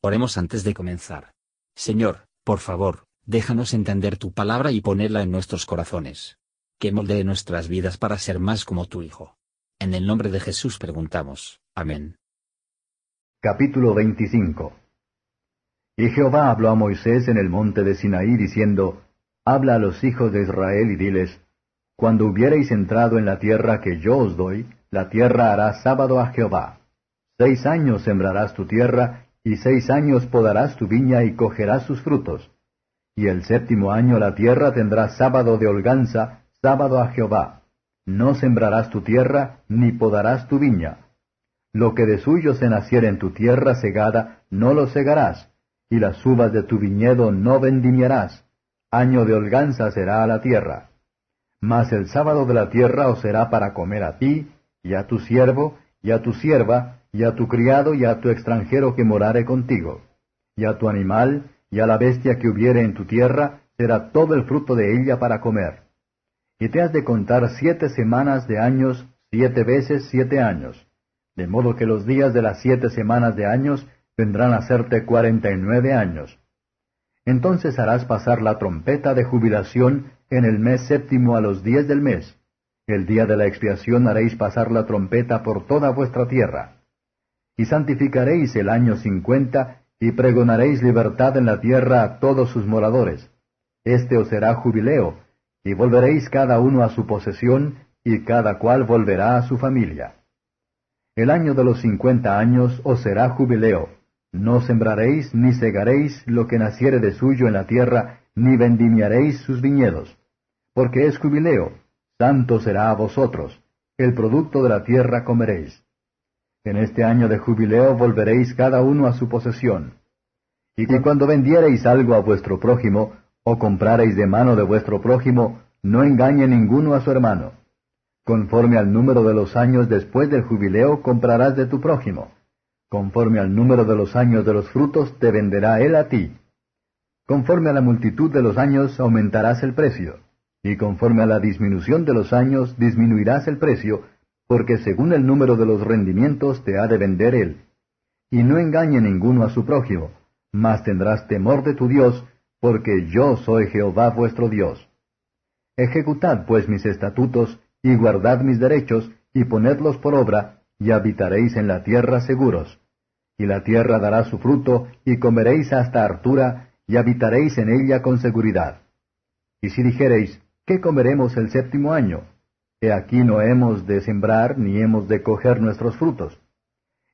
Oremos antes de comenzar. Señor, por favor, déjanos entender tu palabra y ponerla en nuestros corazones. Que moldee nuestras vidas para ser más como tu Hijo. En el nombre de Jesús preguntamos. Amén. Capítulo 25 Y Jehová habló a Moisés en el monte de Sinaí diciendo, Habla a los hijos de Israel y diles, Cuando hubiereis entrado en la tierra que yo os doy, la tierra hará sábado a Jehová. Seis años sembrarás tu tierra, y seis años podarás tu viña y cogerás sus frutos. Y el séptimo año la tierra tendrá sábado de holganza, sábado a Jehová. No sembrarás tu tierra, ni podarás tu viña. Lo que de suyo se naciere en tu tierra segada, no lo segarás, y las uvas de tu viñedo no vendimiarás. Año de holganza será a la tierra. Mas el sábado de la tierra os será para comer a ti, y a tu siervo, y a tu sierva, y a tu criado y a tu extranjero que morare contigo, y a tu animal, y a la bestia que hubiere en tu tierra, será todo el fruto de ella para comer. Y te has de contar siete semanas de años, siete veces siete años, de modo que los días de las siete semanas de años vendrán a serte cuarenta y nueve años. Entonces harás pasar la trompeta de jubilación en el mes séptimo a los días del mes. El día de la expiación haréis pasar la trompeta por toda vuestra tierra y santificaréis el año cincuenta, y pregonaréis libertad en la tierra a todos sus moradores. Este os será jubileo, y volveréis cada uno a su posesión, y cada cual volverá a su familia. El año de los cincuenta años os será jubileo. No sembraréis ni segaréis lo que naciere de suyo en la tierra, ni vendimiaréis sus viñedos. Porque es jubileo, santo será a vosotros, el producto de la tierra comeréis. En este año de jubileo volveréis cada uno a su posesión. Y cuando vendiereis algo a vuestro prójimo, o comprareis de mano de vuestro prójimo, no engañe ninguno a su hermano. Conforme al número de los años después del jubileo comprarás de tu prójimo. Conforme al número de los años de los frutos te venderá él a ti. Conforme a la multitud de los años aumentarás el precio, y conforme a la disminución de los años disminuirás el precio, porque según el número de los rendimientos te ha de vender él. Y no engañe ninguno a su prójimo, mas tendrás temor de tu Dios, porque yo soy Jehová vuestro Dios. Ejecutad pues mis estatutos, y guardad mis derechos, y ponedlos por obra, y habitaréis en la tierra seguros. Y la tierra dará su fruto, y comeréis hasta hartura, y habitaréis en ella con seguridad. Y si dijereis, ¿qué comeremos el séptimo año? He aquí no hemos de sembrar ni hemos de coger nuestros frutos.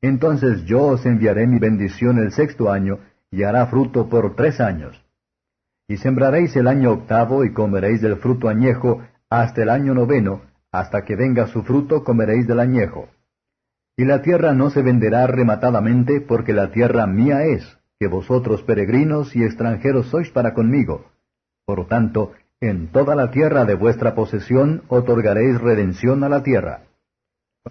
Entonces yo os enviaré mi bendición el sexto año, y hará fruto por tres años. Y sembraréis el año octavo y comeréis del fruto añejo hasta el año noveno, hasta que venga su fruto comeréis del añejo. Y la tierra no se venderá rematadamente, porque la tierra mía es, que vosotros peregrinos y extranjeros sois para conmigo. Por tanto, en toda la tierra de vuestra posesión otorgaréis redención a la tierra.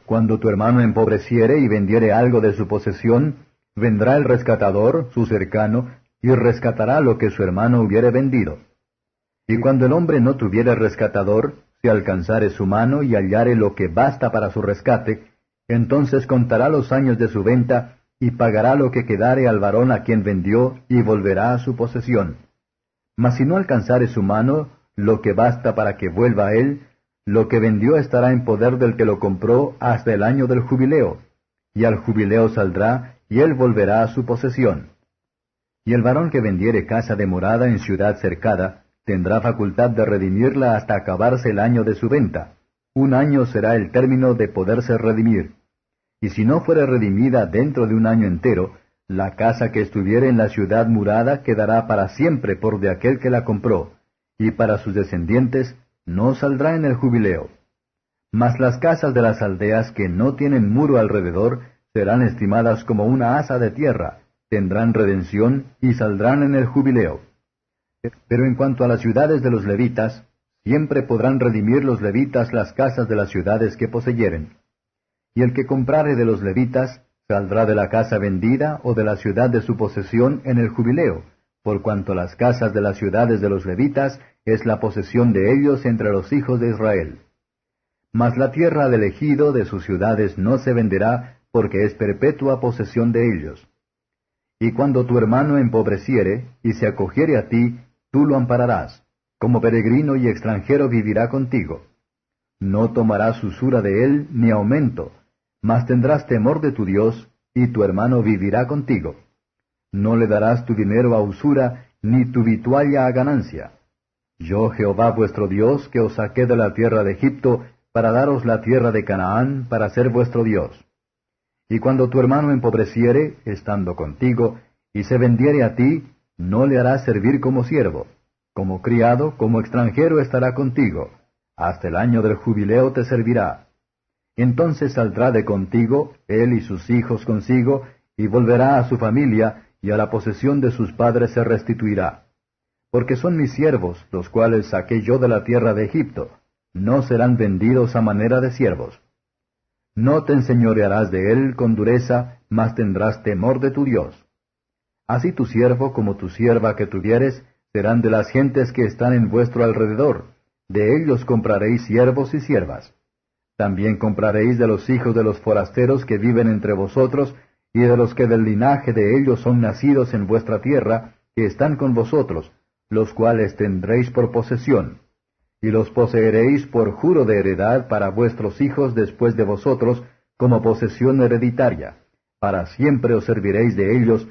Cuando tu hermano empobreciere y vendiere algo de su posesión, vendrá el rescatador, su cercano, y rescatará lo que su hermano hubiere vendido. Y cuando el hombre no tuviere rescatador, si alcanzare su mano y hallare lo que basta para su rescate, entonces contará los años de su venta, y pagará lo que quedare al varón a quien vendió, y volverá a su posesión. Mas si no alcanzare su mano, lo que basta para que vuelva él, lo que vendió estará en poder del que lo compró hasta el año del jubileo, y al jubileo saldrá, y él volverá a su posesión. Y el varón que vendiere casa de morada en ciudad cercada, tendrá facultad de redimirla hasta acabarse el año de su venta. Un año será el término de poderse redimir. Y si no fuere redimida dentro de un año entero, la casa que estuviere en la ciudad murada quedará para siempre por de aquel que la compró, y para sus descendientes no saldrá en el jubileo. Mas las casas de las aldeas que no tienen muro alrededor serán estimadas como una asa de tierra, tendrán redención y saldrán en el jubileo. Pero en cuanto a las ciudades de los levitas, siempre podrán redimir los levitas las casas de las ciudades que poseyeren. Y el que comprare de los levitas, saldrá de la casa vendida o de la ciudad de su posesión en el jubileo, por cuanto las casas de las ciudades de los levitas es la posesión de ellos entre los hijos de Israel. Mas la tierra del ejido de sus ciudades no se venderá, porque es perpetua posesión de ellos. Y cuando tu hermano empobreciere y se acogiere a ti, tú lo ampararás. Como peregrino y extranjero vivirá contigo. No tomarás usura de él ni aumento, mas tendrás temor de tu Dios, y tu hermano vivirá contigo. No le darás tu dinero a usura, ni tu vitualla a ganancia. Yo Jehová vuestro Dios, que os saqué de la tierra de Egipto, para daros la tierra de Canaán, para ser vuestro Dios. Y cuando tu hermano empobreciere, estando contigo, y se vendiere a ti, no le harás servir como siervo. Como criado, como extranjero estará contigo. Hasta el año del jubileo te servirá. Entonces saldrá de contigo, él y sus hijos consigo, y volverá a su familia, y a la posesión de sus padres se restituirá. Porque son mis siervos, los cuales saqué yo de la tierra de Egipto. No serán vendidos a manera de siervos. No te enseñorearás de él con dureza, mas tendrás temor de tu Dios. Así tu siervo como tu sierva que tuvieres serán de las gentes que están en vuestro alrededor, de ellos compraréis siervos y siervas. También compraréis de los hijos de los forasteros que viven entre vosotros, y de los que del linaje de ellos son nacidos en vuestra tierra, que están con vosotros, los cuales tendréis por posesión y los poseeréis por juro de heredad para vuestros hijos después de vosotros, como posesión hereditaria. Para siempre os serviréis de ellos,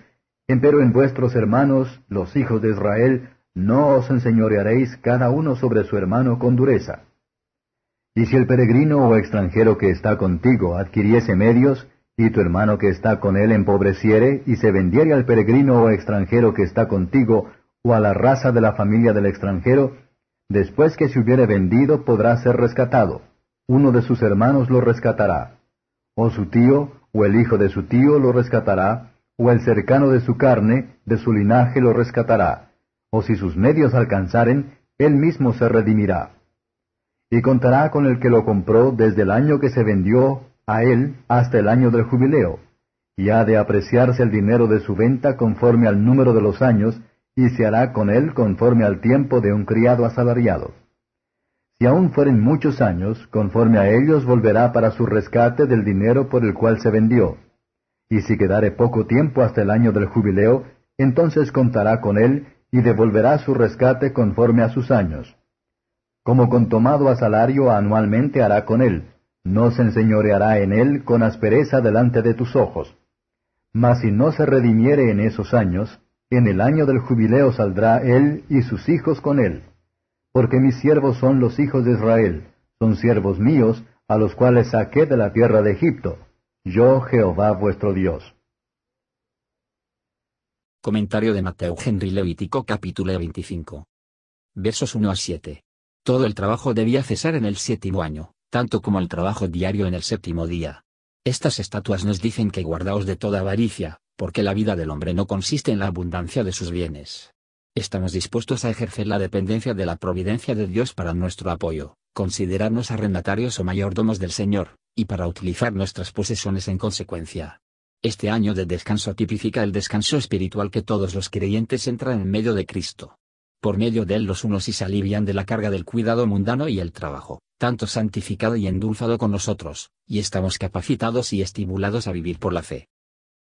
empero en vuestros hermanos, los hijos de Israel, no os enseñorearéis cada uno sobre su hermano con dureza. Y si el peregrino o extranjero que está contigo adquiriese medios, y tu hermano que está con él empobreciere, y se vendiere al peregrino o extranjero que está contigo, o a la raza de la familia del extranjero, Después que se hubiere vendido podrá ser rescatado. Uno de sus hermanos lo rescatará. O su tío, o el hijo de su tío lo rescatará, o el cercano de su carne, de su linaje lo rescatará. O si sus medios alcanzaren, él mismo se redimirá. Y contará con el que lo compró desde el año que se vendió a él hasta el año del jubileo. Y ha de apreciarse el dinero de su venta conforme al número de los años, y se hará con él conforme al tiempo de un criado asalariado. Si aún fueren muchos años, conforme a ellos volverá para su rescate del dinero por el cual se vendió. Y si quedare poco tiempo hasta el año del jubileo, entonces contará con él y devolverá su rescate conforme a sus años. Como con tomado a salario anualmente hará con él, no se enseñoreará en él con aspereza delante de tus ojos. Mas si no se redimiere en esos años, en el año del jubileo saldrá él y sus hijos con él. Porque mis siervos son los hijos de Israel, son siervos míos, a los cuales saqué de la tierra de Egipto. Yo Jehová vuestro Dios. Comentario de Mateo Henry Levítico capítulo 25. Versos 1 a 7. Todo el trabajo debía cesar en el séptimo año, tanto como el trabajo diario en el séptimo día. Estas estatuas nos dicen que guardaos de toda avaricia, porque la vida del hombre no consiste en la abundancia de sus bienes. Estamos dispuestos a ejercer la dependencia de la providencia de Dios para nuestro apoyo, considerarnos arrendatarios o mayordomos del Señor, y para utilizar nuestras posesiones en consecuencia. Este año de descanso tipifica el descanso espiritual que todos los creyentes entran en medio de Cristo. Por medio de él los unos y se alivian de la carga del cuidado mundano y el trabajo, tanto santificado y endulzado con nosotros, y estamos capacitados y estimulados a vivir por la fe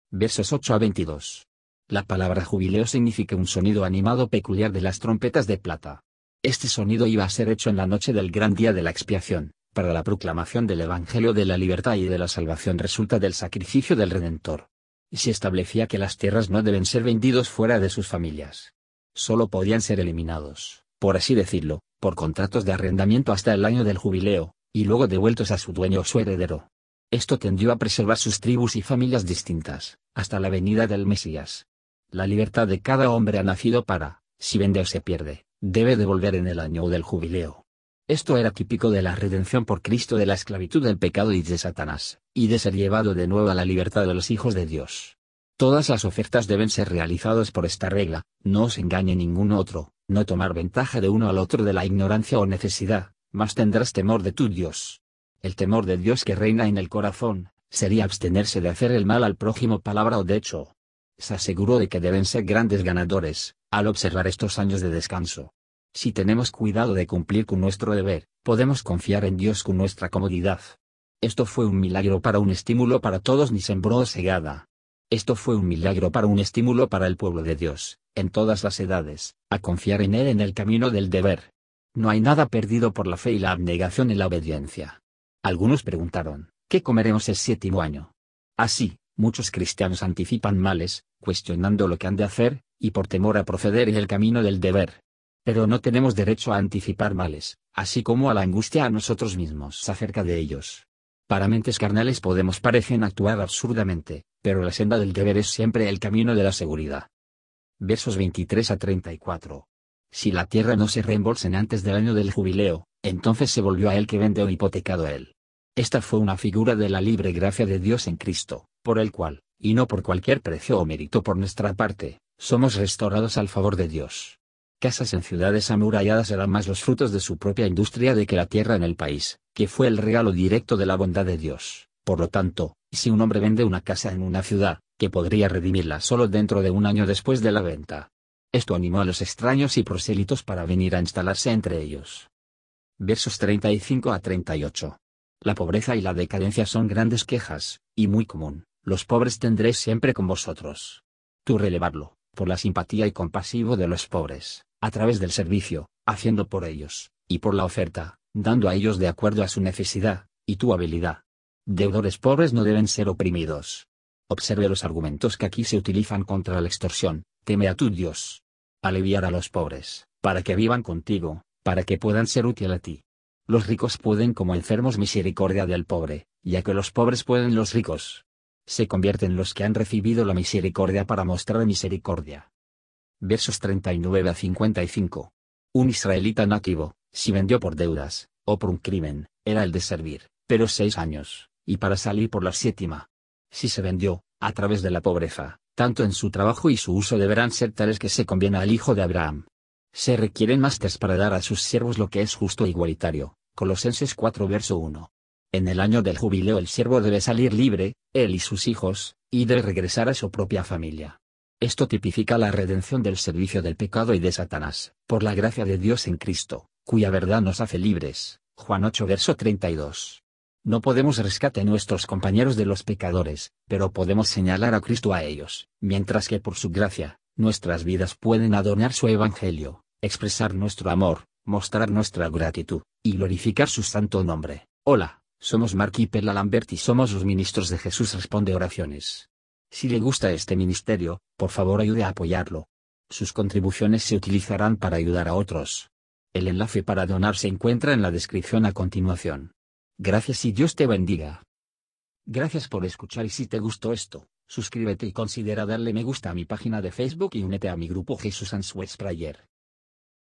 versos 8 a 22. La palabra jubileo significa un sonido animado peculiar de las trompetas de plata. Este sonido iba a ser hecho en la noche del gran día de la expiación, para la proclamación del Evangelio de la libertad y de la salvación resulta del sacrificio del Redentor. Y se establecía que las tierras no deben ser vendidos fuera de sus familias. Solo podían ser eliminados, por así decirlo, por contratos de arrendamiento hasta el año del jubileo, y luego devueltos a su dueño o su heredero. Esto tendió a preservar sus tribus y familias distintas, hasta la venida del Mesías. La libertad de cada hombre ha nacido para, si vende o se pierde, debe devolver en el año del jubileo. Esto era típico de la redención por Cristo de la esclavitud del pecado y de Satanás, y de ser llevado de nuevo a la libertad de los hijos de Dios. Todas las ofertas deben ser realizadas por esta regla, no os engañe ningún otro, no tomar ventaja de uno al otro de la ignorancia o necesidad, mas tendrás temor de tu Dios. El temor de Dios que reina en el corazón, sería abstenerse de hacer el mal al prójimo palabra o de hecho. Se aseguró de que deben ser grandes ganadores, al observar estos años de descanso. Si tenemos cuidado de cumplir con nuestro deber, podemos confiar en Dios con nuestra comodidad. Esto fue un milagro para un estímulo para todos ni sembró cegada. Esto fue un milagro para un estímulo para el pueblo de Dios, en todas las edades, a confiar en Él en el camino del deber. No hay nada perdido por la fe y la abnegación en la obediencia. Algunos preguntaron, ¿qué comeremos el séptimo año? Así, muchos cristianos anticipan males, cuestionando lo que han de hacer, y por temor a proceder en el camino del deber. Pero no tenemos derecho a anticipar males, así como a la angustia a nosotros mismos acerca de ellos. Para mentes carnales podemos parecer actuar absurdamente, pero la senda del deber es siempre el camino de la seguridad. Versos 23 a 34. Si la tierra no se reembolsen antes del año del jubileo, entonces se volvió a él que vende o hipotecado a él. Esta fue una figura de la libre gracia de Dios en Cristo, por el cual, y no por cualquier precio o mérito por nuestra parte, somos restaurados al favor de Dios casas en ciudades amuralladas eran más los frutos de su propia industria de que la tierra en el país, que fue el regalo directo de la bondad de Dios. Por lo tanto, si un hombre vende una casa en una ciudad, que podría redimirla solo dentro de un año después de la venta. Esto animó a los extraños y prosélitos para venir a instalarse entre ellos. Versos 35 a 38. La pobreza y la decadencia son grandes quejas, y muy común, los pobres tendréis siempre con vosotros. Tú relevarlo, por la simpatía y compasivo de los pobres, a través del servicio, haciendo por ellos, y por la oferta, dando a ellos de acuerdo a su necesidad, y tu habilidad. Deudores pobres no deben ser oprimidos. Observe los argumentos que aquí se utilizan contra la extorsión, teme a tu Dios. Aliviar a los pobres, para que vivan contigo, para que puedan ser útil a ti. Los ricos pueden como enfermos misericordia del pobre, ya que los pobres pueden los ricos. Se convierten los que han recibido la misericordia para mostrar misericordia versos 39 a 55. Un israelita nativo, si vendió por deudas, o por un crimen, era el de servir, pero seis años, y para salir por la séptima. Si se vendió, a través de la pobreza, tanto en su trabajo y su uso deberán ser tales que se conviene al hijo de Abraham. Se requieren másters para dar a sus siervos lo que es justo e igualitario. Colosenses 4 verso 1. En el año del jubileo el siervo debe salir libre, él y sus hijos, y debe regresar a su propia familia. Esto tipifica la redención del servicio del pecado y de Satanás, por la gracia de Dios en Cristo, cuya verdad nos hace libres. Juan 8 verso 32. No podemos rescate a nuestros compañeros de los pecadores, pero podemos señalar a Cristo a ellos, mientras que por su gracia, nuestras vidas pueden adornar su evangelio, expresar nuestro amor, mostrar nuestra gratitud, y glorificar su santo nombre. Hola, somos Mark y Pella Lambert y somos los ministros de Jesús Responde Oraciones. Si le gusta este ministerio, por favor ayude a apoyarlo. Sus contribuciones se utilizarán para ayudar a otros. El enlace para donar se encuentra en la descripción a continuación. Gracias y Dios te bendiga. Gracias por escuchar y si te gustó esto, suscríbete y considera darle me gusta a mi página de Facebook y únete a mi grupo Jesús Answers Prayer.